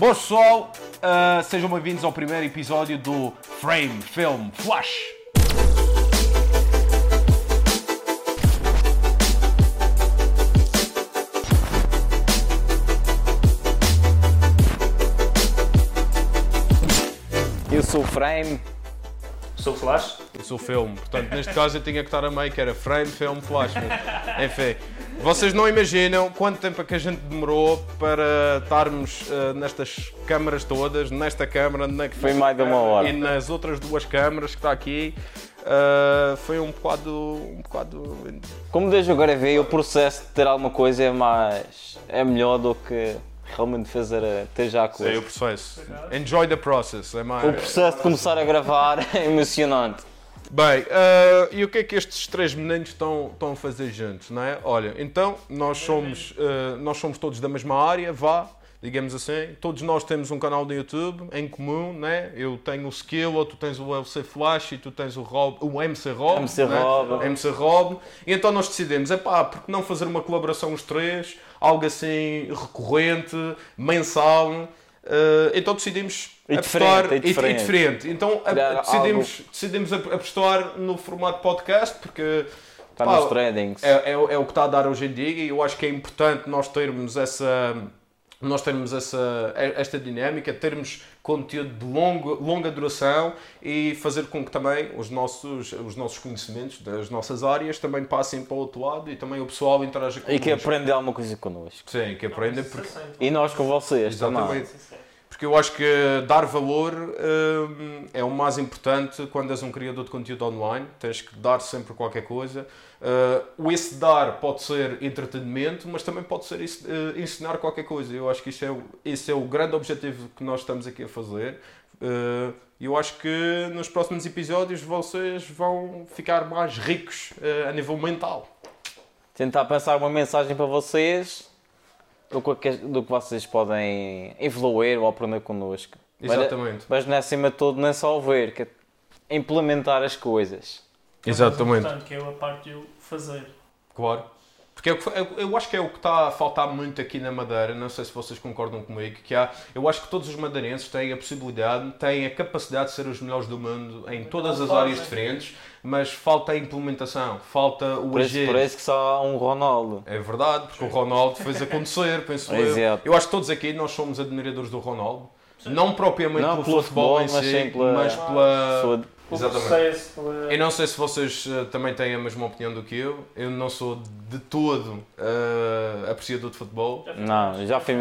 Boa pessoal, uh, sejam bem-vindos ao primeiro episódio do Frame Film Flash. Eu sou o Frame. Sou o Flash. Eu sou o filme, portanto neste caso eu tinha que estar a meio que era Frame Film Flash. mas, Enfim, vocês não imaginam quanto tempo é que a gente demorou para estarmos uh, nestas câmaras todas, nesta câmara, na que Foi mais de uma hora. e nas outras duas câmaras que está aqui. Uh, foi um bocado, um bocado Como desde agora vi, o processo de ter alguma coisa é mais. é melhor do que realmente fazer a, ter já a É coisa. o processo. Enjoy the process. É mais... O processo de começar a gravar é emocionante. Bem, eh, e o que é que estes três meninos estão, estão a fazer juntos, não é? Olha, então, nós somos, eh, nós somos todos da mesma área, vá, digamos assim. Todos nós temos um canal no YouTube em comum, né? Eu tenho o Skill, ou tu tens o LC Flash e tu tens o, Rob, o MC Rob. MC né? Rob. MC Rob. E então nós decidimos, é pá, por que não fazer uma colaboração os três? Algo assim recorrente, mensal. Eh, então decidimos E apostar- diferente, e diferente. diferente. Então a- decidimos, decidimos ap- apostar no formato podcast porque Está pá, nos trendings. é, é, é o que está a dar hoje em dia e eu acho que é importante nós termos essa nós termos essa, esta dinâmica, termos conteúdo de longo, longa duração e fazer com que também os nossos, os nossos conhecimentos das nossas áreas também passem para o outro lado e também o pessoal interaja com E que aprende alguma coisa connosco. Sim, que aprenda porque E nós com vocês também. Exatamente. Porque eu acho que dar valor hum, é o mais importante quando és um criador de conteúdo online. Tens que dar sempre qualquer coisa. Uh, esse dar pode ser entretenimento, mas também pode ser uh, ensinar qualquer coisa. Eu acho que isso é, o- esse é o grande objetivo que nós estamos aqui a fazer. Uh, eu acho que nos próximos episódios vocês vão ficar mais ricos uh, a nível mental. Tentar pensar uma mensagem para vocês do que, do que vocês podem evoluir ou aprender connosco. Mas- Exatamente. Mas, não é acima de tudo, não é só ouvir, que é implementar as coisas. Exatamente. Portanto, que é a parte de eu fazer. Claro. Porque é fa- eu, eu acho que é o que está a faltar muito aqui na Madeira, não sei se vocês concordam comigo, que há, eu acho que todos os madeirenses têm a possibilidade, têm a capacidade de ser os melhores do mundo em todas as áreas diferentes, mas falta a implementação, falta o Por isso, agir. por isso que só há um Ronaldo. É verdade, porque o Ronaldo fez acontecer, penso eu. Exato. Eu acho que todos aqui nós somos admiradores do Ronaldo. Não propriamente Não pelo, pelo futebol, em futebol, mas si, sim pela- mas pela... O Exatamente. Eu não sei se vocês eh, também têm a mesma opinião do que eu. Eu não sou de todo eh, apreciador de futebol. Não, já fui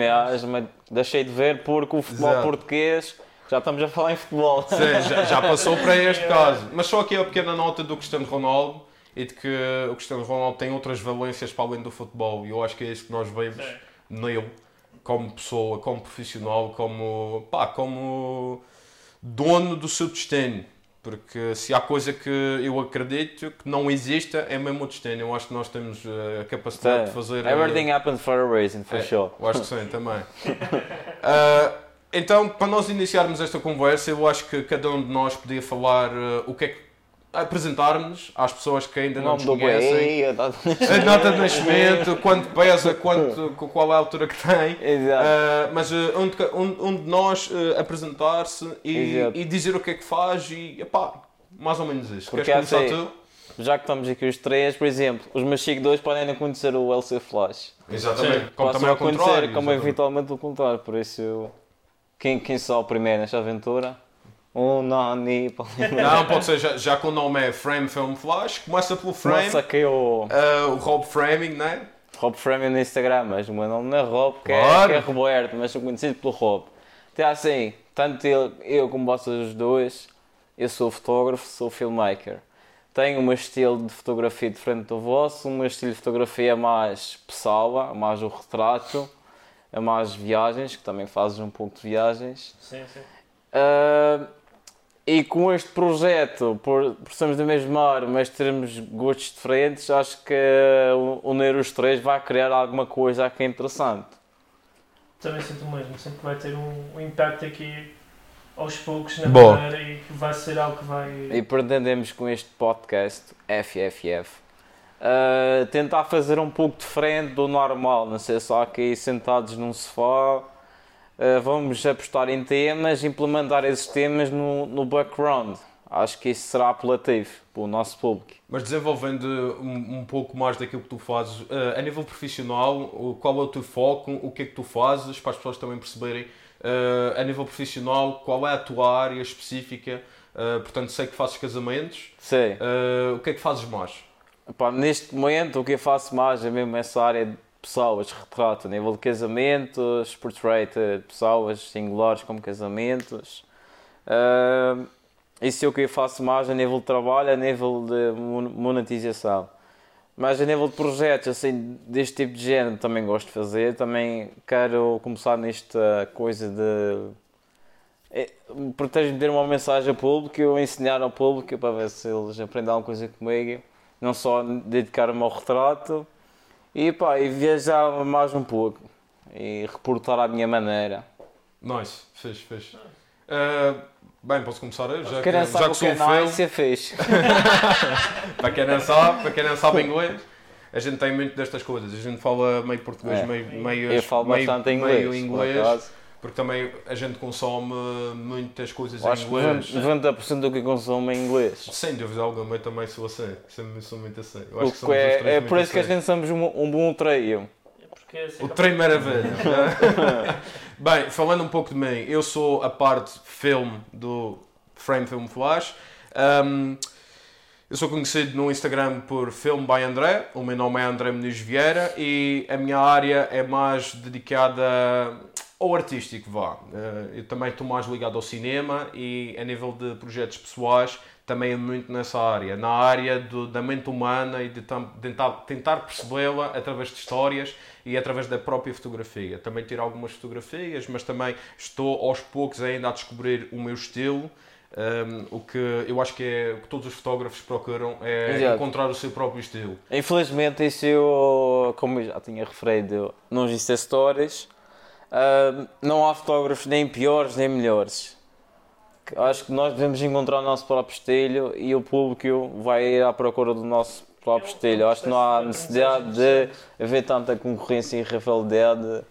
mas deixei de ver porque o futebol Exato. português, já estamos a falar em futebol. Sim, já, já passou para este caso. Mas só aqui a pequena nota do Cristiano Ronaldo e de que o Cristiano Ronaldo tem outras valências para além do futebol. E eu acho que é isso que nós vemos Sim. nele, como pessoa, como profissional, como, pá, como dono do seu destino. Porque se há coisa que eu acredito que não exista, é mesmo o destino. Eu acho que nós temos eh, a capacidade de fazer. Everything happens for a reason, for É, sure. Eu acho que sim, também. Ah, então, para nós iniciarmos esta conversa, eu acho que cada um de nós podia falar ah, o que é que. Apresentar-nos às pessoas que ainda não nos conhecem. a data de A nota de nascimento, quanto pesa, quanto, qual é a altura que tem. Ah, mas ah, um, de, ca- um- um de nós ah, apresentar-se e, e dizer o que é que faz e epá, mais ou menos isso. Porque Queres começar assim- tu? Já que estamos aqui os três, por exemplo, os meus seguidores podem não conhecer o LC Flash. Exatamente. Como Posso também ao contrário. como eventualmente o contrário. Por isso, eu- quem, quem só o primeiro nesta aventura? Um Nani. Não, pode ser, já, já que o nome é Frame Film Flash, começa pelo frame. Nossa, que eu. Ah, o Rob Framing, né? Rob Frame no Instagram, mas o meu nome não é Rob, que, Claro. é, que é Roberto, mas sou conhecido pelo Rob. Até assim, tanto ele, eu como vocês os dois, eu sou fotógrafo, sou filmmaker. Tenho um estilo de fotografia diferente do vosso, um estilo de fotografia mais pessoal, mais o retrato, é mais viagens, que também fazes um pouco de viagens. Sim, sim. Ah, e com este projeto, por, por sermos da mesma área, mas termos gostos diferentes, acho que uh, unir os três vai criar alguma coisa aqui interessante. Também sinto o mesmo. Sinto que vai ter um, um impacto aqui aos poucos na Boa. Madeira e que vai ser algo que vai. E pretendemos com este podcast, FFF, uh, tentar fazer um pouco diferente do normal, não ser só aqui sentados num sofá, Uh, vamos apostar em temas, implementar esses temas no, no background. Acho que isso será apelativo para o nosso público. Mas desenvolvendo um, um pouco mais daquilo que tu fazes, uh, a nível profissional, qual é o teu foco, o que é que tu fazes, para as pessoas também perceberem, uh, a nível profissional, qual é a tua área específica, uh, portanto sei que fazes casamentos, Sim. o que é que fazes mais? Epá, neste momento o que eu faço mais é mesmo essa área de pessoas, retrato a nível de casamentos, portrait pessoas singulares como casamentos. Uh, isso é o que eu faço mais a nível de trabalho, a nível de monetização. Mas a nível de projetos, assim, deste tipo de género também gosto de fazer. Também quero começar nesta coisa de... É, proteger me ter uma mensagem ao público, eu ensinar ao público para ver se eles aprendem alguma coisa comigo. Não só dedicar-me ao retrato e, pá, e viajar mais um pouco e reportar à minha maneira. Nice, fez, fez. Uh, Bem, posso começar eu, já, que, já que sou um filme. É fixe. para, quem não sabe, para quem não sabe inglês, a gente tem muito destas coisas. A gente fala meio português, é. meio, meio, eu falo meio, bastante inglês, meio inglês. Porque também a gente consome muitas coisas em inglês. 90% do que consome em inglês. Sem dúvida alguma, eu também sou assim. Sempre sou muito assim. Eu acho que é, é por isso que a gente somos um, um bom trio. É assim o trem maravilha. Bem, falando um pouco de mim, eu sou a parte filme do Frame Film Flash. Um, eu sou conhecido no Instagram por Film by André, o meu nome é André Muniz Vieira e a minha área é mais dedicada ao artístico, vá. Eh, eu também estou mais ligado ao cinema e a nível de projetos pessoais também é muito nessa área, na área do, da mente humana e de tentar, tentar percebê-la através de histórias e através da própria fotografia. Também tiro algumas fotografias, mas também estou aos poucos ainda a descobrir o meu estilo. Um, o que eu acho que é o que todos os fotógrafos procuram é Exato. encontrar o seu próprio estilo. Infelizmente, isso eu, como eu já tinha referido nos Insta Stories, uh, não há fotógrafos nem piores nem melhores acho que nós devemos encontrar o nosso próprio estilo e o público vai ir à procura do nosso próprio estilo. Acho que não há necessidade de haver tanta concorrência e rivalidade.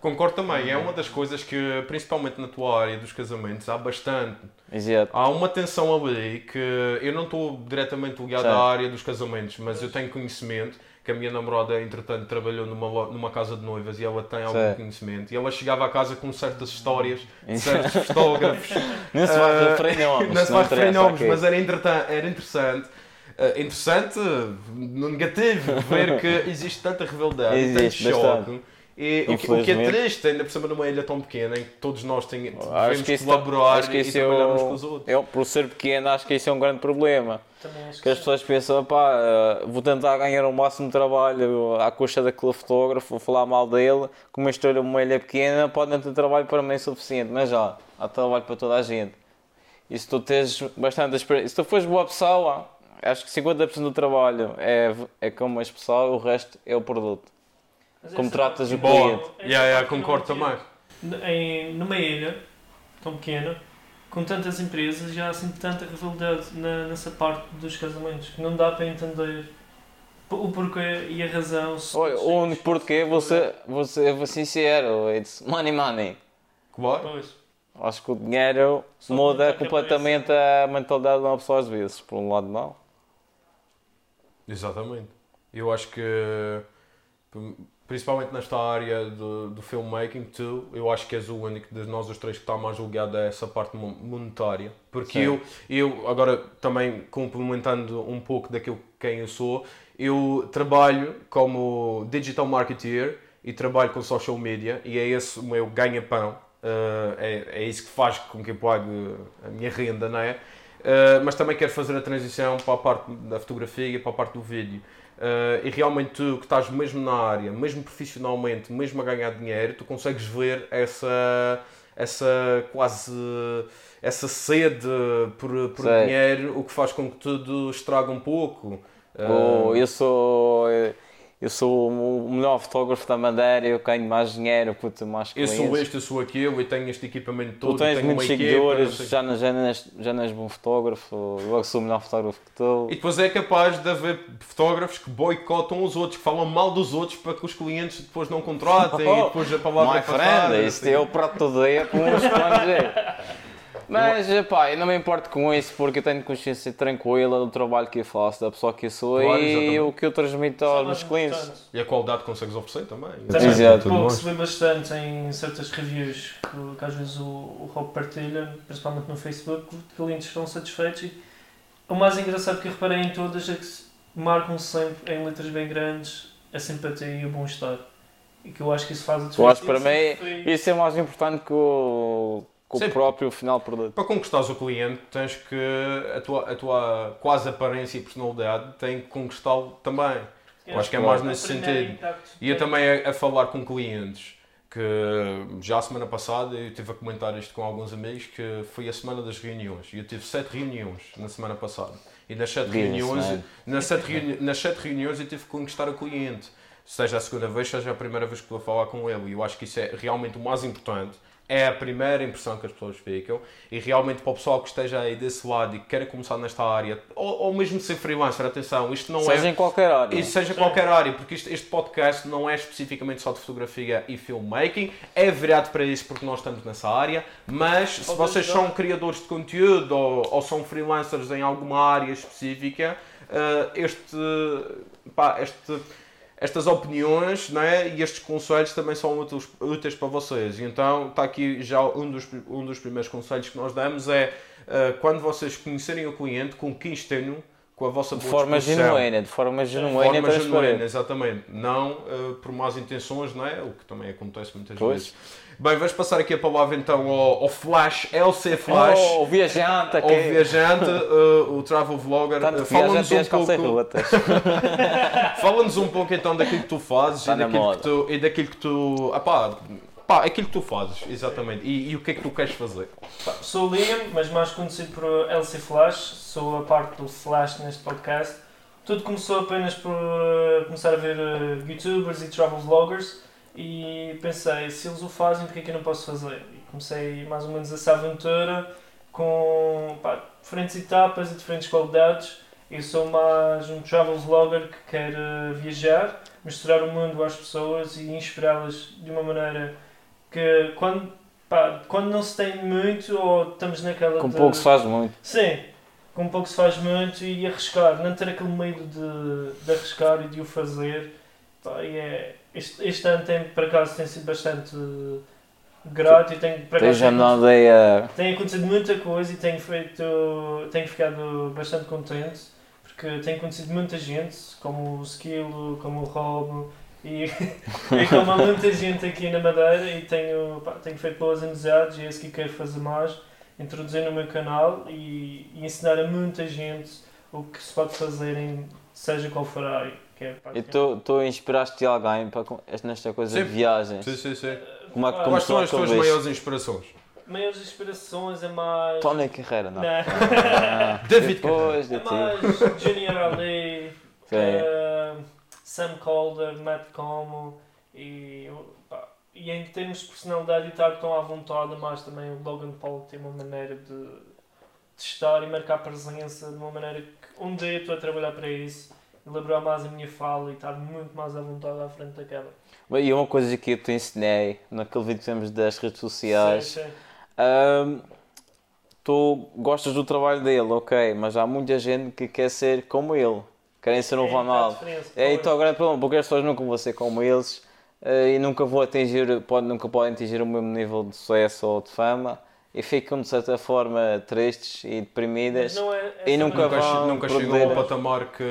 Concordo também, é uma das coisas que, principalmente na tua área dos casamentos, há bastante. Exato. Há uma tensão ali que eu não estou diretamente ligado à área dos casamentos, mas eu tenho conhecimento que a minha namorada, entretanto, trabalhou numa, numa casa de noivas e ela tem algum Sim. conhecimento. E ela chegava a casa com certas histórias de certos fotógrafos. não se vai referir nomes. Não se vai referir nomes, mas era, era interessante. Uh, interessante, no negativo, ver que existe tanta existe, tanto choque. E o que, o que, é triste, ainda por cima numa ilha tão pequena em que todos nós tem, devemos que colaborar acho que isso e trabalhar uns com os outros. Eu, por ser pequeno, acho que isso é um grande problema. Que, que as pessoas pensam, pá, eh, vou tentar ganhar o máximo de trabalho à custa daquele fotógrafo, vou falar mal dele, como estou numa ilha pequena, pode não ter trabalho para mim suficiente, mas já, há trabalho para toda a gente. E se tu tens bastante experiência, se tu fores boa pessoa, acho que 50% do trabalho é, é como as pessoas, o resto é o produto. Como tratas o cliente. É yeah, yeah, concordo também. Em, numa ilha tão pequena, com tantas empresas, já há assim tanta rivalidade na, nessa parte dos casamentos que não dá para entender o porquê e a razão. Olha, o único porquê, você, você é sincero, it's money money. Claro. Pois. Acho que o dinheiro Só muda completamente a mentalidade de uma pessoa às vezes, por um lado não. Exatamente. Eu acho que principalmente nesta área do, do filmmaking, tu, eu acho que és o único de nós os três que está mais ligado a essa parte monetária. Porque eu, eu, agora também complementando um pouco daquilo quem eu sou, eu trabalho como digital marketeer e trabalho com social media e é esse o meu ganha-pão. Uh, é, é isso que faz com que eu pague a minha renda, não é? Uh, mas também quero fazer a transição para a parte da fotografia e para a parte do vídeo. Uh, e realmente tu que estás mesmo na área, mesmo profissionalmente, mesmo a ganhar dinheiro, tu consegues ver essa, essa quase essa sede por, por dinheiro, o que faz com que tudo estrague um pouco. Uh... Oh, eu sou eu eu sou o melhor fotógrafo da Madeira, eu ganho mais dinheiro, puto, mais Eu clientes. sou este, eu sou aquilo e tenho este equipamento todo. Tu tens tenho muitos equipa, seguidores, já, não- já, não és, já não és bom fotógrafo, eu é sou o melhor fotógrafo que tu. E depois é capaz de haver fotógrafos que boicotam os outros, que falam mal dos outros para que os clientes depois não contratem e depois a palavra My é passada. friend, isto é o prato todo dia com uns planos Mas, pá, eu não me importo com isso porque eu tenho consciência tranquila do trabalho que eu faço, da pessoa que eu sou Claro, e exatamente. o que eu transmito é aos meus clientes. E a qualidade que consegues oferecer também. Também, Exato. Pô, que se vê bastante em certas reviews que, que às vezes o, o Rob partilha, principalmente no Facebook, que os clientes estão satisfeitos e o mais engraçado que eu reparei em todas é que marcam sempre em letras bem grandes a simpatia e o bom-estar. E que eu acho que isso faz a diferença. Eu acho que para mim foi- isso é mais importante que o, que o Sim. próprio final produto. Para conquistares o cliente, tens que a tua, a tua quase aparência e personalidade tem que conquistá-lo também. Eu acho que é mais o nesse sentido. E eu tem- também a, a falar com clientes que já a semana passada eu estive a comentar isto com alguns amigos que foi a semana das reuniões e eu tive sete reuniões na semana passada e nas sete Business, reuniões man. nas sete, reuni nas sete reuniões eu tive que conquistar o cliente seja a segunda vez seja a primeira vez que estou a falar com ele e eu acho que isso é realmente o mais importante é a primeira impressão que as pessoas ficam e realmente para o pessoal que esteja aí desse lado e que queira começar nesta área ou, ou mesmo ser freelancer, atenção, isto não é Seja em qualquer área. e seja qualquer área, porque isto- este podcast não é especificamente só de fotografia e filmmaking, é virado para isso porque nós estamos nessa área, mas se vocês ajudar. são criadores de conteúdo ou, ou são freelancers em alguma área específica, eh, este, pá, este, estas opiniões não é? e estes conselhos também são úteis, úteis para vocês. Então está aqui já um dos, um dos primeiros conselhos que nós damos é eh, quando vocês conhecerem o cliente, conquistem-no com a vossa De boa forma disposição. genuína, de forma genuína e Forma genuína, exatamente. Não eh, por más intenções, não é? O que também acontece muitas Pois. vezes. Bem, vamos passar aqui a palavra então ao, ao Flash, LC Flash, Oh, o viajante aqui. viajante, eh, o travel vlogger. Viajante Fala-nos um pouco, fala-nos um pouco então daquilo que tu fazes Está e daquilo, moda. que tu, e daquilo que tu. Ah, pá, aquilo que tu fazes, exatamente. E, e o que é que tu queres fazer? Sou o Liam, mas mais conhecido por LC Flash, sou a parte do Flash neste podcast. Tudo começou apenas por uh, começar a ver uh, youtubers e travel vloggers e pensei, se eles o fazem, porque é que eu não posso fazer? E comecei mais ou menos essa aventura com pá, diferentes etapas e diferentes qualidades. Eu sou mais um travel vlogger que quer uh, viajar, mostrar o mundo às pessoas e inspirá-las de uma maneira que quando Pá, quando não se tem muito ou estamos naquela Com de... pouco se faz muito. Sim, com pouco se faz muito e arriscar, não ter aquele medo de, de arriscar e de o fazer. Pá, e é, este, este ano tem, por acaso tem sido bastante grato e tem, por acaso, tem, a. acontecido muita coisa e tenho, feito, tenho ficado bastante contente porque tenho conhecido muita gente, como o Skill, como o Rob e, e como há muita gente aqui na Madeira e tenho, pá, tenho feito boas amizades e é isso que quero fazer mais, introduzir no meu canal e, e ensinar a muita gente o que se pode fazer em seja qual for a área. E tu, tu inspiraste alguém para, nesta coisa de Sim. viagens? Sim, sim, sim. Como é que Quais são as tuas maiores inspirações? Maiores inspirações é mais. Tony Carreira, não? Não. Ah, David Depois de É mais Junior Ali, eh, Sam Calder, Matt Como e, pá, e em termos de personalidade e estar tão à vontade, mais também o Logan Paul tem uma maneira de, de estar e marcar presença de uma maneira que um dia estou a trabalhar para isso, elaborar mais a minha fala e estar muito mais à vontade à frente da E uma coisa que eu te ensinei naquele vídeo que temos das redes sociais. Sim, sim. ahm, tu gostas do trabalho dele, ok, mas há muita gente que quer ser como ele. Querem ser um É, Ronaldo. tá diferença, É pois. então o grande problema, porque as pessoas nunca vão ser como eles eh, e nunca vão atingir, pode, nunca podem atingir o mesmo nível de sucesso ou de fama e ficam de certa forma tristes e deprimidas. não é- e essa nunca não é- Nunca, vão nunca chegam ao patamar que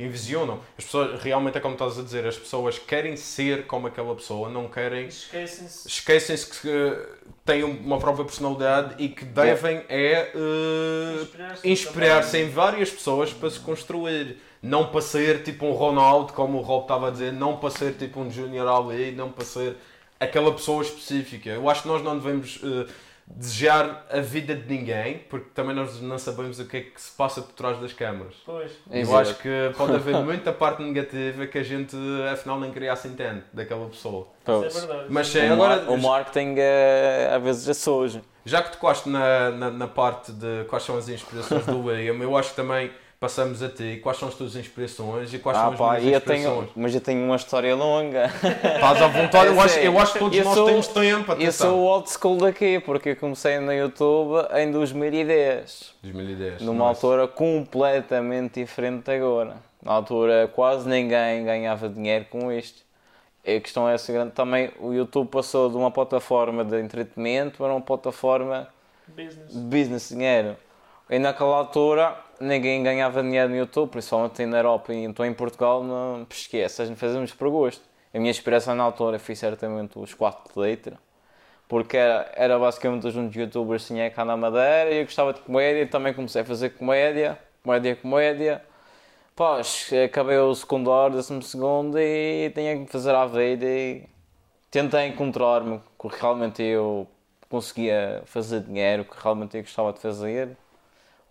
envisionam. As pessoas, realmente é como estás a dizer, as pessoas querem ser como aquela pessoa, não querem. Esquecem-se. Esquecem-se que têm uma própria personalidade e que devem é eh, Inspirar-se inspirar-se também. em várias pessoas para se construir. Não para ser tipo um Ronaldo, como o Rob estava a dizer, não para ser tipo um Junior Ali, não para ser aquela pessoa específica. Eu acho que nós não devemos eh, desejar a vida de ninguém, porque também nós não sabemos o que é que se passa por trás das câmaras. Pois. Eu Exato. acho que pode haver muita parte negativa que a gente afinal nem queria assim tanto daquela pessoa. Pois. Isso é verdade. Mas Isso é sim, o, agora- mar- o marketing é, às vezes é sujo. Já que tocaste na, na, na parte de quais são as inspirações do William, eu acho que também passamos a ti. Quais são as tuas inspirações e quais são Ah as pá, minhas eu inspirações? tenho, mas eu tenho uma história longa. Estás à vontade, eu Eu acho, eu acho que todos Eu nós sou- temos tempo. Eu Atenção. sou o old school daqui, porque eu comecei no YouTube em 2010. 2010. Numa nice. altura completamente diferente de agora. Na altura quase ninguém ganhava dinheiro com isto. A questão é a seguinte, também o YouTube passou de uma plataforma de entretenimento para uma plataforma Business. de business, dinheiro. E naquela altura ninguém ganhava dinheiro no YouTube, principalmente na Europa e então em Portugal não esquece, gente fazemos por gosto. A minha inspiração na altura foi certamente os 4 de letra, porque era, era basicamente os únicos youtubers que tinha cá na Madeira e eu gostava de comédia e também comecei a fazer comédia, comédia, comédia. Pá, acabei o secundário, décimo segundo e tinha que fazer a vida e tentei encontrar-me, porque realmente eu conseguia fazer dinheiro, que realmente eu gostava de fazer.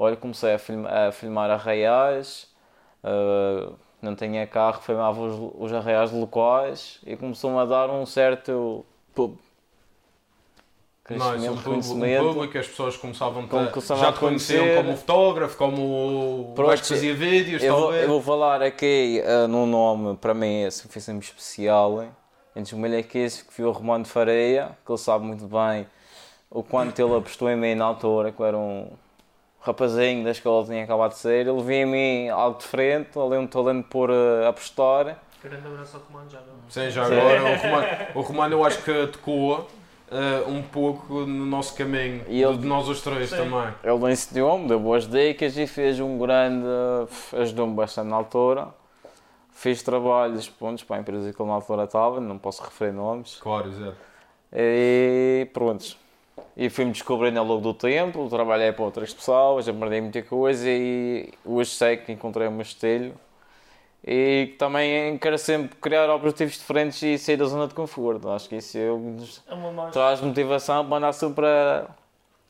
Olha, comecei a, film- a filmar arraiais, uh, não tinha carro, filmava os, os arraiais locais e começou-me a dar um certo pub- crescimento, um público, um público, as pessoas começavam Como a, já a te conheciam como fotógrafo, como o Pronto, que fazia vídeos, Eu vou, eu vou falar aqui uh, num nome, para mim, esse foi sempre especial. hein? Entre os malhaqueses que foi o Romano de Fareia, que ele sabe muito bem o quanto ele apostou em mim na altura, que era um rapazinho da escola, tinha acabado de ser. Ele via em mim algo diferente, ali um talento por uh, apostar. Grande abraço ao comando já não. Sim, já agora o Romano, o Romano eu acho que tocou eh, um pouco no nosso caminho, E ele- de nós os três Sim. também. Ele ensinou-me, deu boas dicas e fez um grande. ajudou-me bastante na altura. Fiz trabalhos pontos, para a empresa que ele na altura estava, não posso referir nomes. Claro, exato. E pronto. E fui-me descobrindo ao longo do tempo, trabalhei para outras pessoas, aprendi muita coisa e hoje sei que encontrei o meu estilo. E também quero sempre criar objetivos diferentes e sair da zona de conforto. Acho que isso é É uma mais. traz motivação para andar sempre a.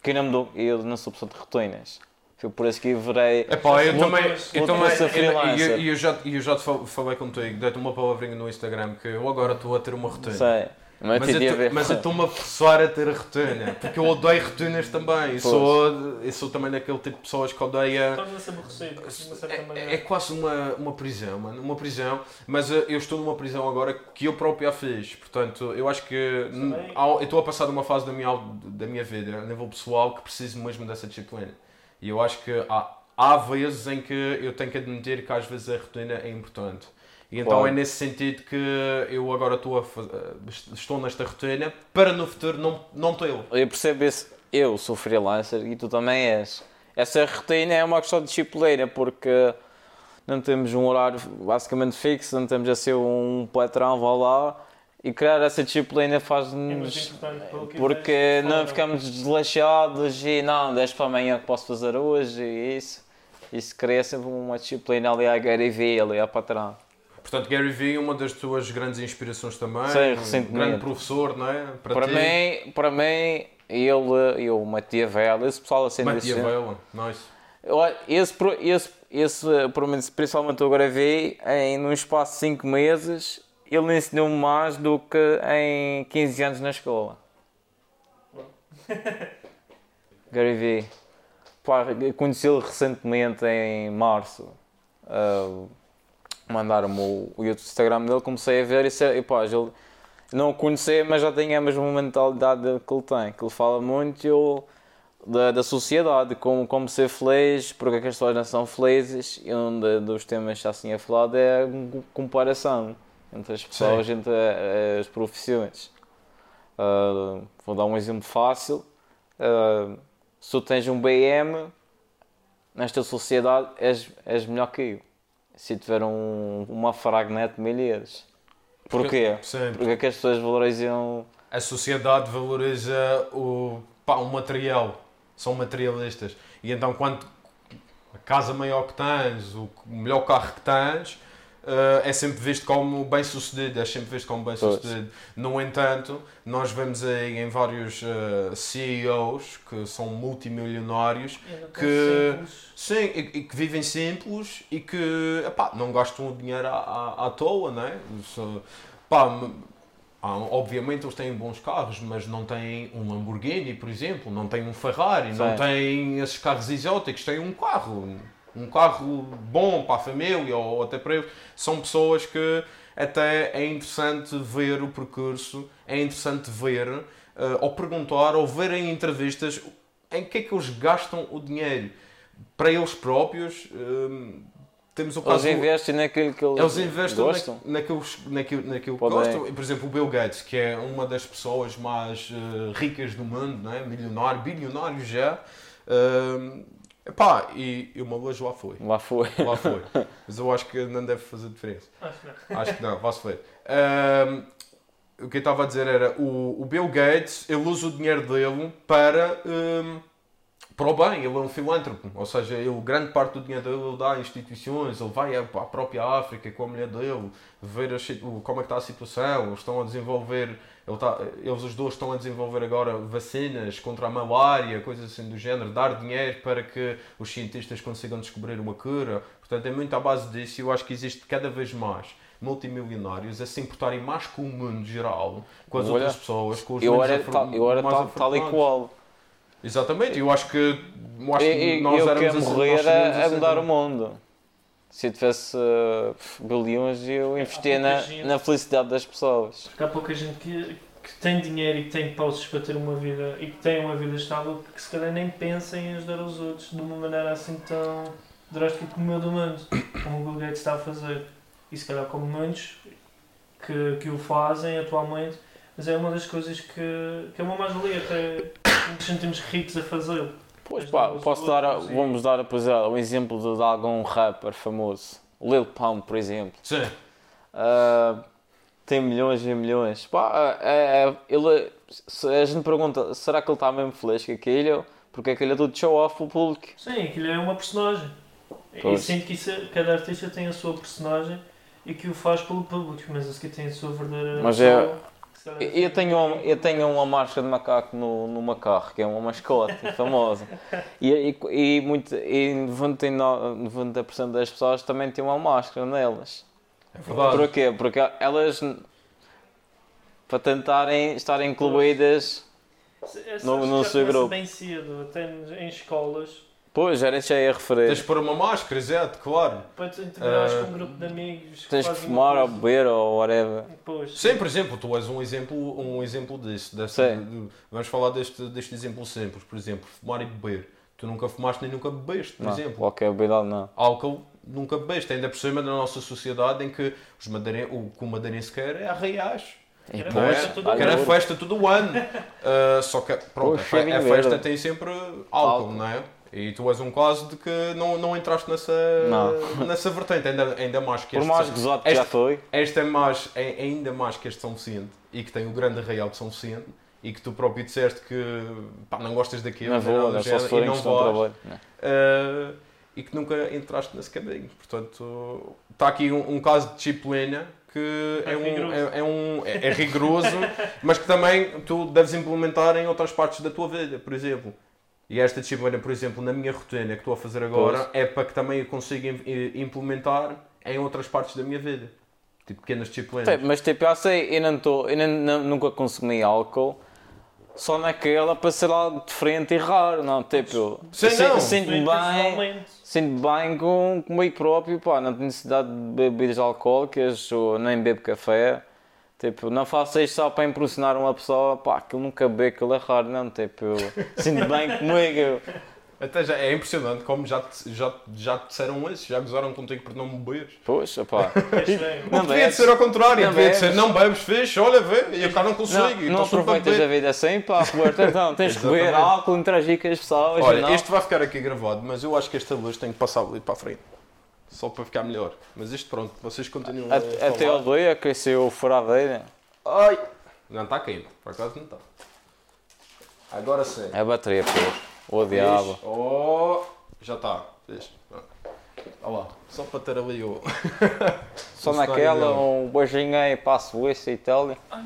Que não mudou. E eu não sou pessoa de rotinas. Foi por isso que eu virei. Epá, eu Vou- também, eu também, ser eu, eu, eu já, eu já te fal- falei contigo, dei-te uma palavrinha no Instagram que eu agora estou a ter uma rotina. Sei. Mas, Mas eu ver. mas eu estou-me a forçar a ter a rotina, porque eu odeio rotinas também. Eu sou, eu sou também daquele tipo de pessoas que odeia. É, maneira. é quase uma, uma prisão, mano. Uma prisão, mas eh, eu estou numa prisão agora que eu próprio a fiz. Portanto, eu acho que Também. eu estou a passar de uma fase da minha, da minha vida, a nível pessoal, que preciso mesmo dessa disciplina. E eu acho que há, há vezes em que eu tenho que admitir que às vezes a rotina é importante. E então Claro. é nesse sentido que eu agora estou, a, eh, estou nesta rotina para no futuro não, não tê-lo. Eu percebo isso. Eu sou freelancer e tu também és. Essa rotina é uma questão de disciplina porque não temos um horário basicamente fixo, não temos a ser um patrão, vá lá. E criar essa disciplina É faz-nos. que Porque não ficamos desleixados e não, deixa para amanhã que posso fazer hoje e isso. Isso cria sempre uma disciplina ali a Gary Vee, ali a patrão. Portanto, Gary Vee, uma das tuas grandes inspirações também. Sim, um recentemente. grande professor, não é? Para, ti. mim, para mim, ele, eu, Maquiavel, esse pessoal assim. Maquiavel, nice. Olha, Esse, esse, esse, pelo menos, principalmente eu gravei em num espaço de 5 meses, ele ensinou-me mais do que em 15 anos na escola. Gary Vee. Conheci-lo recentemente em março. Ah, Mandaram-me o, o Instagram dele, comecei a ver e, e pá, ele não o conhecia, mas já tinha a mesma mentalidade que ele tem, que ele fala muito eu, da, da sociedade, como, como ser feliz, porque é que as pessoas não são felizes, e um de- dos temas que se tinha falado é a comparação entre as pessoas, entre a- as profissões. Ah, vou dar um exemplo fácil. Ah, se tu tens um BM, nesta sociedade és, és melhor que eu. Se tiver um, uma Fragnet de milheiros. Porquê? Sim. Porque é que as pessoas valorizam. A sociedade valoriza o, pá, o material. São materialistas. E então, quanto a casa maior que tens, o melhor carro que tens, uh, é sempre visto como bem sucedido, é sempre visto como bem sucedido. No entanto, nós vemos aí em vários uh, CEOs que são multimilionários que, sim, e, e, que vivem simples e que epá, não gastam o dinheiro à, à, à toa, né? Pá, obviamente eles têm bons carros, mas não têm um Lamborghini, por exemplo, não têm um Ferrari, Sim. não têm esses carros exóticos, têm um carro, um carro bom para a família ou até para eles. São pessoas que até é interessante ver o percurso, é interessante ver uh, ou perguntar ou ver em entrevistas em que é que eles gastam o dinheiro para eles próprios. Uh, temos o caso. Eles investem naquilo que eles, eles investem gostam. Na, naquilo, naquilo, naquilo que gostam. Por exemplo, o Bill Gates, que é uma das pessoas mais uh, ricas do mundo, não é? milionário, bilionário já. Uh, epá, e, e uma vez lá foi. Lá foi. Lá foi. Mas eu acho que não deve fazer diferença. Acho que não. Acho que não, vá-se ver. Uh, o que eu estava a dizer era, o, o Bill Gates, ele usa o dinheiro dele para... Uh, para o bem, ele é um filântropo, ou seja, ele, grande parte do dinheiro dele ele dá a instituições, ele vai à própria África com a mulher dele, ver a, como é que está a situação, eles estão a desenvolver, ele está, eles os dois estão a desenvolver agora vacinas contra a malária, coisas assim do género, dar dinheiro para que os cientistas consigam descobrir uma cura, portanto é muito à base disso e eu acho que existe cada vez mais multimilionários a se importarem mais com o mundo geral, com as Olha, outras pessoas, com os eu era, tal, eu era tal, tal e qual. Exatamente, eu acho que, eu acho que nós eu éramos assim, morrer a, a mudar o mundo. Se eu tivesse uh, bilhões, eu investia na, gente, na felicidade das pessoas. Porque há pouca gente que, que tem dinheiro e que tem postos para ter uma vida e que tem uma vida estável que se calhar nem pensa em ajudar os outros de uma maneira assim tão drástica como o do mundo, como o Bill Gates está a fazer. E se calhar como muitos que, que o fazem atualmente, mas é uma das coisas que, que é uma mais-valia até nos sentimos ricos a fazê-lo. Pois pá, posso dar, a, vamos dar exemplo, um exemplo de, de algum rapper famoso. Lil Pump, por exemplo. Sim. Uh, tem milhões e milhões. Pá, é, é, ele, a gente pergunta, será que ele está mesmo feliz com aquilo? Porque aquilo é tudo show off para o público. Sim, aquilo é uma personagem. Pois. E sinto que isso, é, cada artista tem a sua personagem e que o faz pelo público, mas esse que tem a sua verdadeira mas é, eu tenho, uma, eu tenho uma máscara de macaco no, no macarro, que é uma mascote famosa. E, e, e, muito, e 99, 90% das pessoas também têm uma máscara nelas. É verdade. Porquê? Porque elas, para tentarem estar incluídas no, no seu grupo. bem cedo, até em escolas Pois, era isso aí a referir. Tens de pôr uma máscara, exato, claro. Para te integrares uh, com um grupo de amigos. Tens que fumar ou beber ou whatever. Pois. Sim, por exemplo, tu és um exemplo, um exemplo disso. Desse, de, vamos falar deste, deste exemplo simples, por exemplo, fumar e beber. Tu nunca fumaste nem nunca bebeste, por não, exemplo. Qualquer bebida não. Álcool nunca bebeste, ainda por cima da nossa sociedade em que os madeiren, o que o madeirense quer é arraiais. Quer a festa todo Quer a festa todo o ano. Uh, só que, pronto, Poxa, a, a festa tem sempre álcool, álcool, não é? E tu és um caso de que não, não entraste nessa, não. nessa vertente, ainda, ainda mais que este. Por mais gozado que já foi. Este é, mais, é ainda mais que este São Vicente e que tem o grande arraial de São Vicente e que tu próprio disseste que pá, não gostas daquilo, não vou, não, só se for e não vais. Trabalho, uh, e que nunca entraste nesse caminho. Portanto, está aqui um, um caso de disciplina que é, é, um, é, é, um, é, é rigoroso, mas que também tu deves implementar em outras partes da tua vida, por exemplo. E esta disciplina, por exemplo, na minha rotina que estou a fazer agora, pois. é para que também eu consiga implementar em outras partes da minha vida. Tipo, pequenas disciplinas. Sim, mas tipo, eu sei, eu, não tô, eu não, nunca consumi álcool só naquela para ser algo diferente e raro, não? Tipo, sinto-me bem, sinto bem com, comigo próprio, pá, não tenho necessidade de bebidas alcoólicas ou nem bebo café. Tipo, não faço isto só para impressionar uma pessoa, pá, que eu nunca bebo aquilo é raro, não, tipo, sinto bem comigo. Até já é impressionante como já te, já, já te disseram isso, já gozaram contigo por não beberes. Poxa, pá. não devia de ser ao contrário, não devia de ser não bebes, fixe, olha, vê, e eu cá não consigo. Não, não aproveitas a vida assim, pá, Roberto, então tens que beber álcool, interagir com as pessoas. Olha, não. este vai ficar aqui gravado, mas eu acho que esta luz tem que passar ali para a frente só para ficar melhor. Mas isto pronto, vocês continuam a, a Até o dia cresceu furadeira. Ai! Não está caindo, por acaso não está. Agora sim. É a bateria, pô. O diabo. Oh, já está. Olha lá, só para ter ali o. Só O naquela, um beijinho aí para a Suíça e Itália. Cá.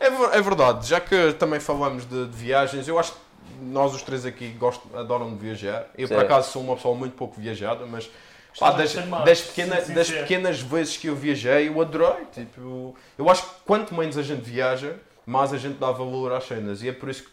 É, é verdade, já que também falamos de, de viagens, eu acho que nós os três aqui gostam, adoram de viajar. Eu, por acaso, sou uma pessoa muito pouco viajada, mas pá, das, das, pequena- sim, das sim. pequenas vezes que eu viajei, eu adorei. Tipo, eu acho que quanto menos a gente viaja, mais a gente dá valor às cenas. E é por isso que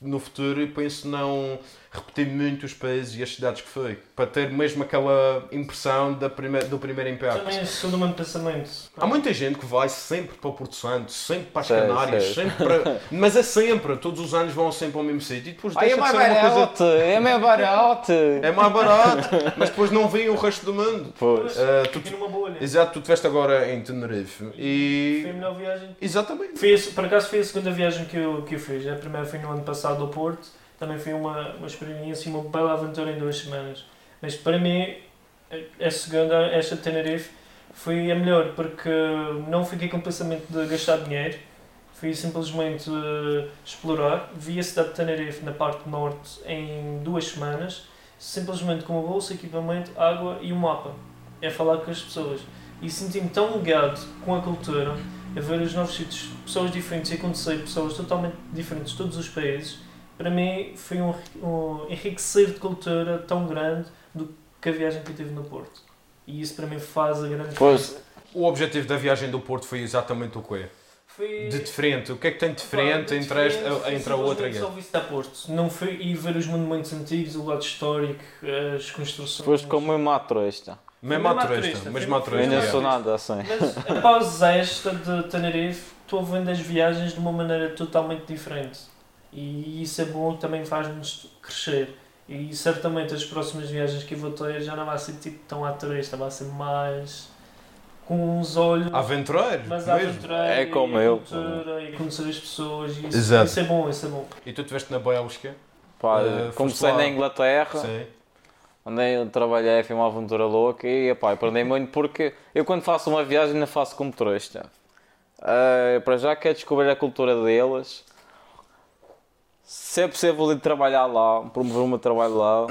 no futuro eu penso não repetir muito os países e as cidades que fui, para ter mesmo aquela impressão da prime do primeiro impacto. Também sou do mesmo pensamento. Há muita gente que vai sempre para o Porto Santo, sempre para as Sei, Canárias, sei. sempre para... Mas é sempre, todos os anos vão sempre ao mesmo sítio e depois Ai, é deixa de mais ser uma coisa... barato, é mais barato. É mais barato, mas depois não vem o resto do mundo. Pois. Ah, tu- Fiquei numa bolha. Exato, tu estiveste agora em Tenerife Foi a e... melhor viagem. Exatamente. Foi a- por acaso foi a segunda viagem que eu, que eu fiz. A primeira foi no ano passado ao Porto. Também foi uma, uma experiência, uma bela aventura em duas semanas. Mas para mim, a- segunda, esta de Tenerife, foi a melhor porque não fiquei com o pensamento de gastar dinheiro. Fui simplesmente eh, explorar. Vi a cidade de Tenerife na parte norte em duas semanas, simplesmente com uma bolsa, equipamento, água e um mapa. É falar com as pessoas. E senti-me tão ligado com a cultura, a ver os novos sítios, pessoas diferentes, e acontecer pessoas totalmente diferentes de todos os países. Para mim foi um, um enriquecer de cultura tão grande do que a viagem que eu tive no Porto. E isso para mim faz a grande Pois, O objetivo da viagem do Porto foi exatamente o quê? Foi... De diferente. O que é que tem de diferente Pá, de entre, esta, diferente, foi entre a outra e simplesmente só visitar Porto. Não foi ir ver os monumentos antigos, o lado histórico, as construções. foste como uma turista. Mesmo à Mesmo à turista, mesmo à turista. Ainda é. sou nada assim. Mas após esta de Tenerife, estou vendo as viagens de uma maneira totalmente diferente. E isso é bom, também faz-nos crescer. E certamente as próximas viagens que eu vou ter já não vai ser tipo tão à turista, vai ser mais com uns olhos Aventureiro, mais mesmo. aventureiro É como e a eu. cultura e conhecer as pessoas. E isso, Exato. isso é bom, isso é bom. E tu estiveste na Bélgica? Pá, Eh, foste comecei na Inglaterra, Sim. onde eu trabalhei, foi uma aventura louca e epá, aprendi muito porque eu quando faço uma viagem não faço como turista. Eh, para já quero descobrir a cultura deles. Se é possível ir trabalhar lá, promover o meu trabalho lá,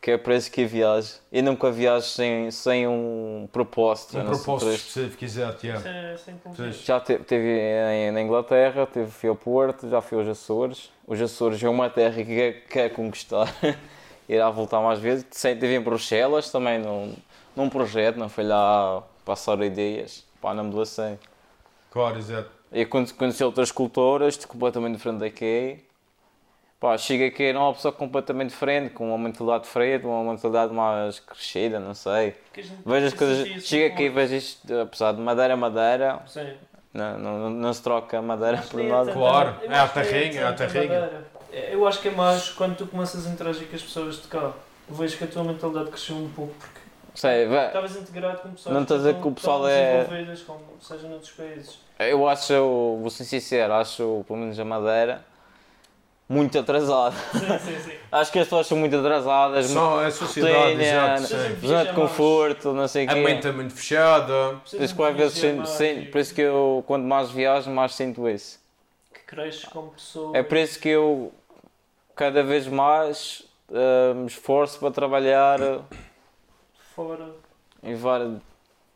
que é para isso que viajo. E nunca viajo sem, sem um propósito. Um propósito específico, exato. Yeah. é, isso é inteligente. Já em, na Inglaterra, teve, fui ao Porto, já fui aos Açores. Os Açores é uma terra que quer, quer conquistar. Irá voltar mais vezes. Estive em Bruxelas também num, num projeto, não foi lá passar ideias. Pá, não me assim. Claro, exato. E conheci, conheci outras culturas, de completamente diferente daqui. Pá, chega aqui era uma pessoa completamente diferente, com uma mentalidade diferente, uma mentalidade mais crescida, não sei. Que Vejo as coisas, assim chega aqui e vejo isto, apesar de madeira, madeira, Sim. não, não, não se troca madeira Acho por que nada. é Claro, é a que terrinha, é a tanta terrinha. É, Eu acho que é mais quando tu começas a interagir com as pessoas de cá. Vejo que a tua mentalidade cresceu um pouco porque Sei, vê, estavas integrado com pessoas Não estou a dizer que o pessoal é- desenvolvidas como seja noutros países. eu acho, vou ser sincero, acho pelo menos a madeira muito atrasada. Sim, sim, sim. Acho que as pessoas são muito atrasadas, Só a sociedade, rotina, zona de conforto, não sei o A quê. mente é muito fechada. Por isso que às vezes sinto- sinto- por isso que eu, quanto mais viajo, mais sinto isso. que cresces como pessoa. É por isso que eu cada vez mais ah, me esforço para trabalhar fora. em vários.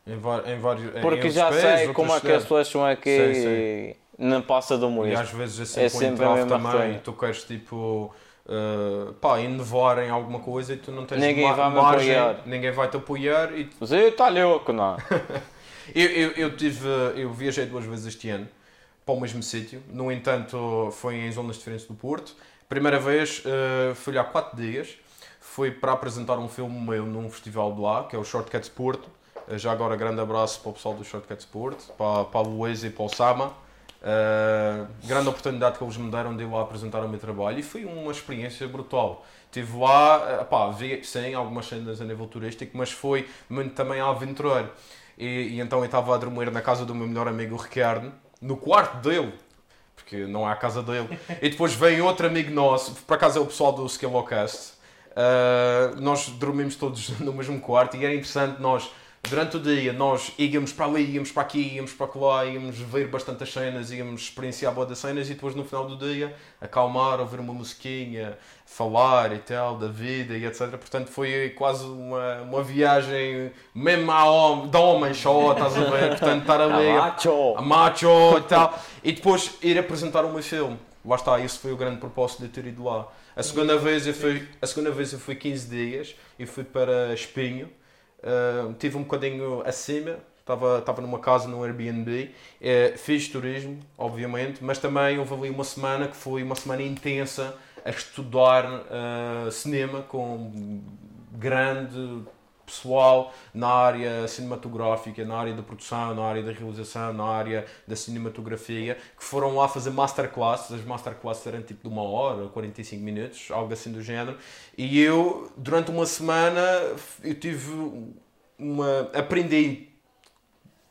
Em, em vários em Porque outros já países, sei outras como é que as pessoas são aqui E não passa do E muito. às vezes é É sempre, a entrave também. Tu queres tipo. Uh, pá, inovar em alguma coisa e tu não tens Ninguém vai margem, apoiar. ninguém vai te apoiar e Mas eu está louco, não? Eu, eu, eu tive, eu viajei duas vezes este ano para o mesmo sítio, no entanto foi em zonas diferentes do Porto. Primeira vez eh, fui há quatro dias, fui para apresentar um filme meu num festival de lá, que é o Shortcuts Porto. Eh, já agora grande abraço para o pessoal do Shortcuts Porto, para, para a Luísa e para o Sama. Eh, grande oportunidade que eles me deram de ir lá apresentar o meu trabalho e foi uma experiência brutal. Estive lá, eh, pá, vi sim algumas cenas a nível turístico, mas foi muito também aventureiro. E, e então eu estava a dormir na casa do meu melhor amigo o Ricardo, no quarto dele, porque não é a casa dele. E depois vem outro amigo nosso, por acaso é o pessoal do Skillocast. Uh, nós dormimos todos no mesmo quarto e era interessante nós durante o dia nós íamos para ali, íamos para aqui, íamos para lá, íamos ver bastantes cenas, íamos experienciar boas das cenas e depois no final do dia acalmar, ouvir uma musiquinha, falar e tal, da vida e etc. Portanto foi quase uma, uma viagem mesmo a homem, de homens só, estás a ver? Portanto estar ali A macho. a macho e tal. E depois ir apresentar o meu filme. Lá está, esse foi o grande propósito de ter ido lá. A segunda vez eu fui, a segunda vez eu fui 15 dias e fui para Espinho. Uh, tive um bocadinho acima, estava, estava numa casa no Airbnb. Eh, fiz turismo, obviamente, mas também houve ali uma semana que foi uma semana intensa a estudar uh, cinema com grande pessoal na área cinematográfica, na área da produção, na área da realização, na área da cinematografia, que foram lá fazer masterclasses. As masterclasses eram tipo de uma hora, 45 minutos, algo assim do género. E eu, durante uma semana, eu tive uma. aprendi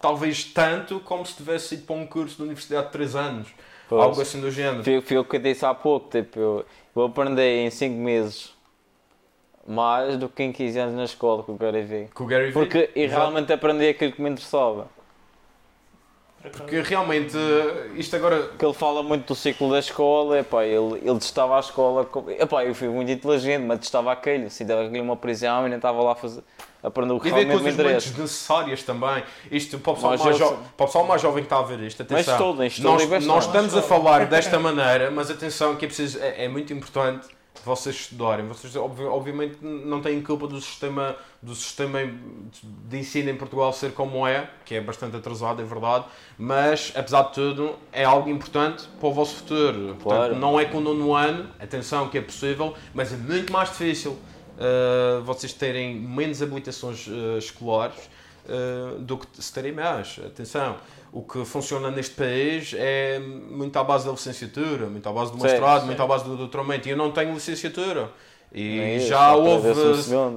talvez tanto como se tivesse ido para um curso de universidade de 3 anos. Pois. Algo assim do género. Foi, foi o que eu disse há pouco, tipo, eu, eu aprendi em 5 meses mais do que em 15 anos na escola que eu quero ver. Com o Gary Vee. Porque e realmente aprendi aquilo que me interessava. Porque realmente, isto agora Porque ele fala muito do ciclo da escola, epá, ele, ele testava a escola. com- Epá, eu fui muito inteligente, mas testava aquele. Se dava aquilo uma prisão e nem estava lá a fazer, aprender o que E realmente me coisas muito interessa. desnecessárias também. Isto, para o, pessoal Mas mais jo- o pessoal mais jovem que está a ver isto, Mas atenção. estou, estou nós, e bastante. nós estamos a falar desta maneira, mas atenção que é, preciso, é, é muito importante vocês estudarem. Vocês, obvi- obviamente, não têm culpa do sistema, do sistema de ensino em Portugal ser como é, que é bastante atrasado, é verdade, mas, apesar de tudo, é algo importante para o vosso futuro. Portanto, Claro. não é com o nono ano, atenção que é possível, mas é muito mais difícil uh, vocês terem menos habilitações uh, escolares uh, do que se terem mais. Atenção, o que funciona neste país é muito à base da licenciatura, muito à base do Sim, mestrado, sim. muito à base do doutoramento. E eu não tenho licenciatura. E Nem eu, já houve,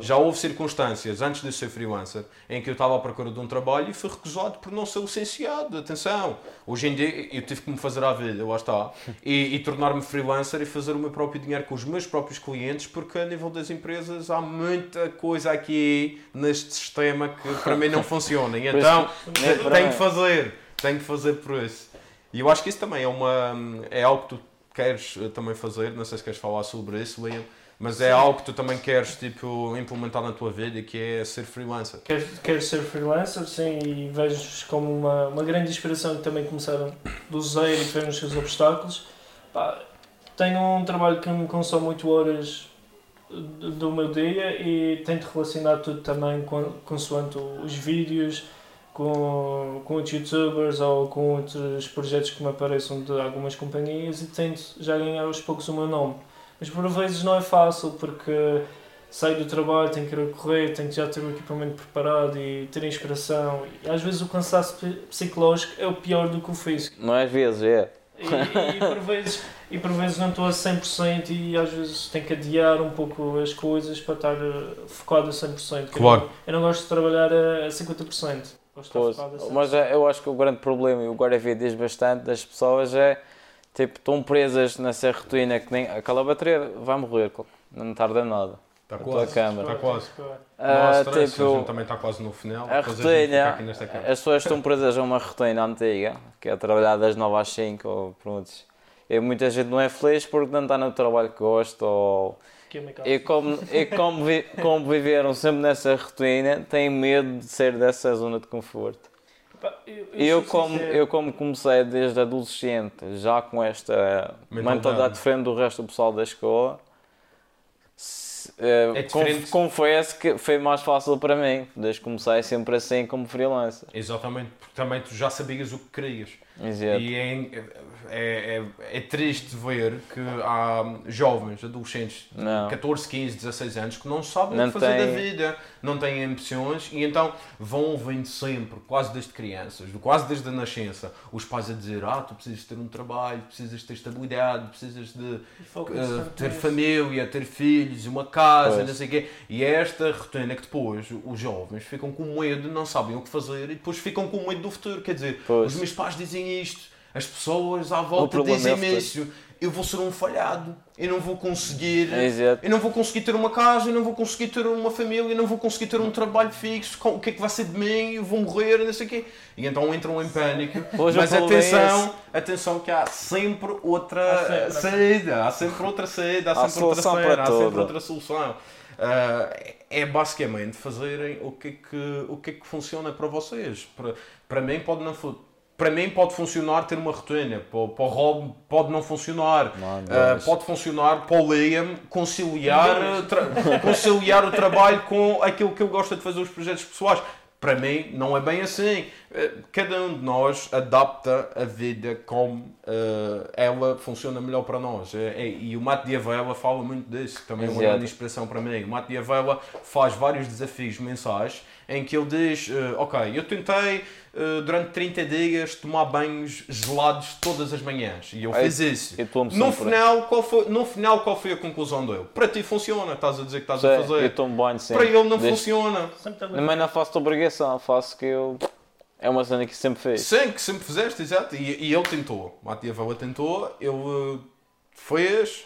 já houve circunstâncias antes de ser freelancer em que eu estava à procura de um trabalho e fui recusado por não ser licenciado. Atenção, hoje em dia eu tive que me fazer à vida, lá está, e, e tornar-me freelancer e fazer o meu próprio dinheiro com os meus próprios clientes, porque a nível das empresas há muita coisa aqui neste sistema que para mim não funciona. E isso então para tenho que fazer, tenho que fazer por isso. E eu acho que isso também é uma é algo que tu queres eh, também fazer, não sei se queres falar sobre isso, Liam, mas é algo que tu também queres tipo implementar na tua vida, que é ser freelancer. Quero, quero ser freelancer, sim, e vejo como uma, uma grande inspiração que também começaram do zero e tiveram os seus obstáculos. Pá, tenho um trabalho que me consome 8 horas do do meu dia e tento relacionar tudo também com, consoante os vídeos, com, com outros youtubers ou com outros projetos que me apareçam de algumas companhias e tento já ganhar aos poucos o meu nome. Mas por vezes não é fácil porque saio do trabalho, tenho que ir a correr, tenho que já ter o equipamento preparado e ter inspiração. E às vezes o cansaço psicológico é o pior do que o físico. Não é às vezes, é. E, e por vezes, e por vezes não estou a 100% e às vezes tenho que adiar um pouco as coisas para estar eh, focado a 100%. que eu Claro. não- Eu não, gosto de trabalhar a, a 50%. Gosto de estar Pois, focado a 100%. mas é- eu acho que o grande problema, e o agora diz bastante das pessoas, é tipo, estão presas nessa rotina que nem aquela bateria vai morrer, não tarda nada. Está A tua câmara. Está quase. Ah, Nossa, a tipo, gente também está quase no final. a a rotina, aqui nesta cama. as pessoas estão presas a uma rotina antiga, que é trabalhar das 9 às 5 ou pronto. E muita gente não é feliz porque não está no trabalho que gosta ou E como, e como, vi, como viveram sempre nessa rotina, têm medo de sair dessa zona de conforto. Eu, Eu sou como, sincero. eu como comecei desde adolescente, já com esta Mentalidade. diferente do resto do pessoal da escola, se- eh, É conf- confesso que foi mais fácil para mim, desde que comecei sempre assim como freelancer. Exatamente, porque também tu já sabias o que querias. Exato. E é, é, é, é triste ver que há jovens, adolescentes, de Não. 14, 15, 16 anos, que não sabem o Não que fazer da têm- vida, não têm ambições e então vão ouvindo sempre, quase desde crianças, quase desde a nascença, os pais a dizer: Ah, tu precisas ter um trabalho, precisas ter estabilidade, precisas de Uh, ter família, ter filhos, uma casa, Pois. não sei o quê. E é esta rotina que depois os jovens ficam com medo, não sabem o que fazer e depois ficam com medo do futuro. Quer dizer, Pois. os meus pais dizem isto, as pessoas à volta problema é dizem eu vou ser um falhado, eu não vou conseguir, Exato. eu não vou conseguir ter uma casa, eu não vou conseguir ter uma família, eu não vou conseguir ter um trabalho fixo, com- o que é que vai ser de mim, eu vou morrer, não sei o quê. E então entram em pânico. Hoje o Mas problema é atenção, atenção que há sempre outra Há sempre, há saída, há sempre outra saída, há Há sempre outra solução cena, para há sempre outra solução. Ah, é basicamente fazerem o que é que, o que, é que funciona para vocês. Para, para mim pode não para mim pode funcionar ter uma rotina, para, o- para o Rob pode não funcionar, Não, Ah, mas- pode funcionar para o Liam conciliar, tra- conciliar o trabalho com aquilo que ele gosta de fazer, os projetos pessoais. Para mim não é bem assim. Eh, Cada um de nós adapta a vida como eh, ela funciona melhor para nós. É- é- e o Mato Diavela fala muito disso, que também é uma grande inspiração para mim. O Mato Diavela faz vários desafios mensais em que ele diz: eh, Ok, eu tentei eh, durante 30 dias tomar banhos gelados todas as manhãs. E eu Ai, fiz isso. No final, qual foi, no final, qual foi a conclusão dele? Para ti funciona, estás a dizer que estás a fazer. Eu tomo banho Para ele não Desde- funciona. Mas não faço de obrigação, faço que eu. É uma cena que sempre fiz. Sim, que sempre fizeste, exato. E, e ele tentou. Matia Vela tentou, ele eh, fez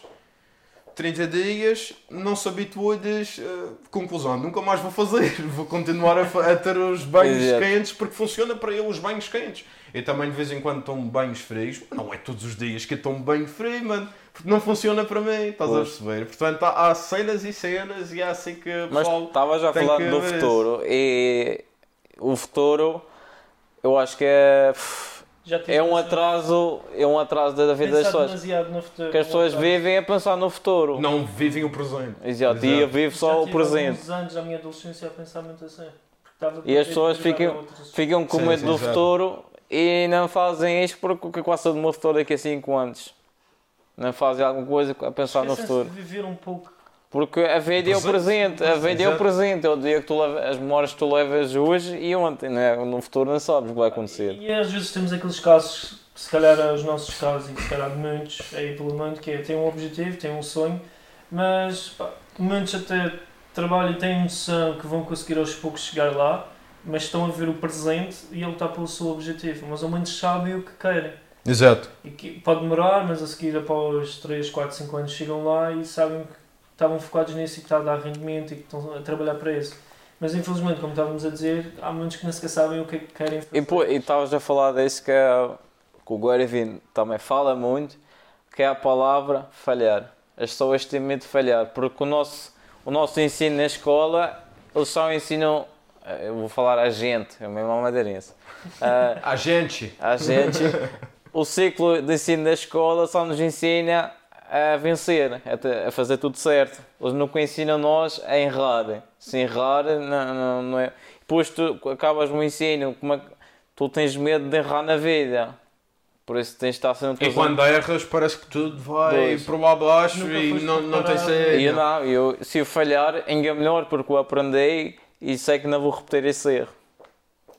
30 dias, não se habituou e diz: eh, conclusão, nunca mais vou fazer. Vou continuar a, a ter os banhos Exato. quentes porque funciona para ele os banhos quentes. Eu também de vez em quando tomo banhos frios, não é todos os dias que eu tomo banho frio, mano. Porque não funciona para mim, estás a Pois. perceber? Portanto, há, há cenas e cenas e há assim que Mas estava já falando que do futuro e o futuro eu acho que é, é um atraso, é um atraso da vida das pessoas. demasiado no futuro. Que as pessoas vivem a pensar no futuro. Não vivem o presente. Exato, e eu vivo só o presente. alguns anos da minha adolescência a pensar muito assim. E as pessoas ficam- Ficam com Sim, medo sim, do exato. futuro e não fazem isto porque o que passa do meu futuro daqui a 5 anos. Não fazem alguma coisa a pensar no futuro. de viver um pouco. Porque a vida é o Presente. a vida é o presente, é o dia que tu leva, as memórias que tu levas hoje e ontem, não é? no futuro não sabes o que vai acontecer. E às vezes temos aqueles casos, que se calhar os nossos casos e se calhar de muitos aí pelo mundo, que é tem um objetivo, tem um sonho, mas pá, muitos até trabalham e têm noção que vão conseguir aos poucos chegar lá, mas estão a ver o presente e a lutar pelo seu objetivo. Mas ao menos sabem o que querem. Exato. E que pode demorar, mas a seguir após 3, 4, 5 anos chegam lá e sabem que estavam focados nisso e que está a dar rendimento e que estão a trabalhar para isso. Mas infelizmente, como estávamos a dizer, há muitos que nem sequer sabem o que é que querem fazer. E pô, e estavas a falar disso que, é, que o Vee também fala muito, que é a palavra falhar. As pessoas têm medo de falhar, porque o nosso, o nosso ensino na escola, eles só ensinam, eh, eu vou falar a gente, é mesmo a madeirense, Ah, A gente. a gente, o ciclo de ensino da escola só nos ensina a vencer, a, fazer tudo certo. Eles nunca ensinam nós a errar. Se errar, não, não, não é. Depois tu acabas o ensino, como é que- tu tens medo de errar na vida. Por isso tens de estar sempre E quando erras parece que tudo vai para lá abaixo e não, não tem preparado. saída. E eu não, eu, se eu falhar, ainda é melhor, porque eu aprendi e sei que não vou repetir esse erro.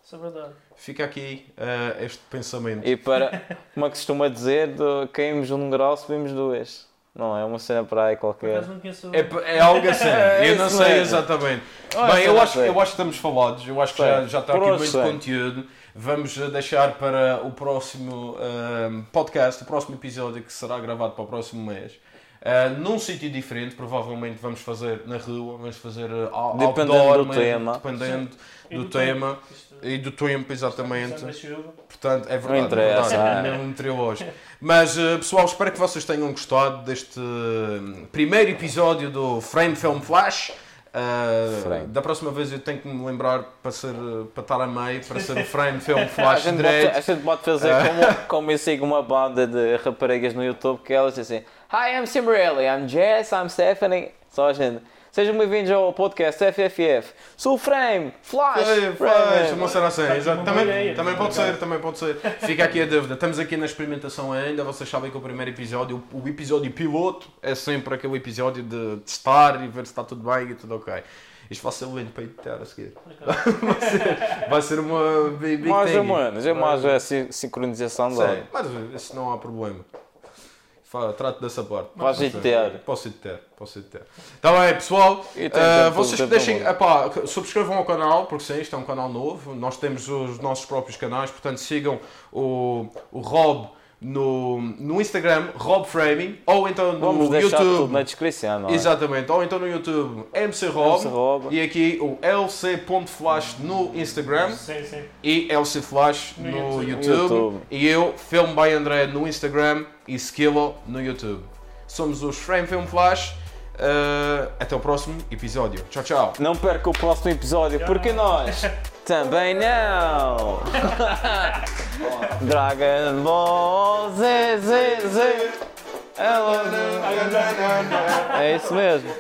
Isso é verdade. Fica aqui eh, este pensamento. E para, como é costuma dizer, de caímos um grau, subimos duas. Não, é uma cena para aí qualquer. É, é algo assim, É eu não sei mesmo. exatamente. Bem, eu acho, eu acho que estamos falados, eu acho que já, já está Por aqui muito conteúdo. Vamos eh, deixar para o próximo ehm, podcast, o próximo episódio que será gravado para o próximo mês. Eh, num sítio diferente, provavelmente vamos fazer na rua, vamos fazer out- Dependendo outdoor, do mesmo, tema. dependendo E do do tema Isto- e do tempo, exatamente. Chuva. Portanto, é verdade. Não interessa, é verdade, é. não meteorológico. Mas, eh, pessoal, espero que vocês tenham gostado deste primeiro episódio do Frame Film Flash. Frame. da próxima vez eu tenho que me lembrar para, ser, para estar a meio, para ser o Frame Film A Flash pode, a direito. gente pode fazer como, como eu sigo uma banda de raparigas no YouTube que elas dizem Hi, I'm Simrelli, I'm Jess, I'm Stephanie. Só a gente. Sejam bem-vindos ao podcast FFF. Sou o Frame, Flash, Ei, faz, uma cena assim, exato. Também, também pode ser, também pode ser. Fica aqui a dúvida. Estamos aqui na experimentação ainda. Vocês sabem que o primeiro episódio, o episódio piloto, é sempre aquele episódio de testar e ver se está tudo bem e tudo ok. Isto vai ser lento para editar a seguir. Por acaso. Vai ser uma big, big Mais thing. ou menos, é mais a sin- sincronização Sim, da. mas isso não há problema. Trato dessa parte. Vais Sim. editar. Posso editar, posso editar. Está bem, pessoal. Tempo, vocês tem deixem, epá, subscrevam ao canal, porque sim, isto é um canal novo. Nós temos os nossos próprios canais, portanto sigam o, o Rob no, no Instagram, Rob Framing, ou então no Vamos deixar YouTube. tudo na descrição, não é? Exatamente, ou então no YouTube MC Rob, MC Rob. e aqui o lc.flash no Instagram Sim, sim. e LC Flash no, No YouTube. YouTube. YouTube. e eu, Film by André no Instagram e Skillo no YouTube. Somos os Frame Film Flash. Uh, até o próximo episódio. Tchau, tchau. Não perca o próximo episódio, porque nós também não! Dragon Ball Z, Z, Z! É isso mesmo.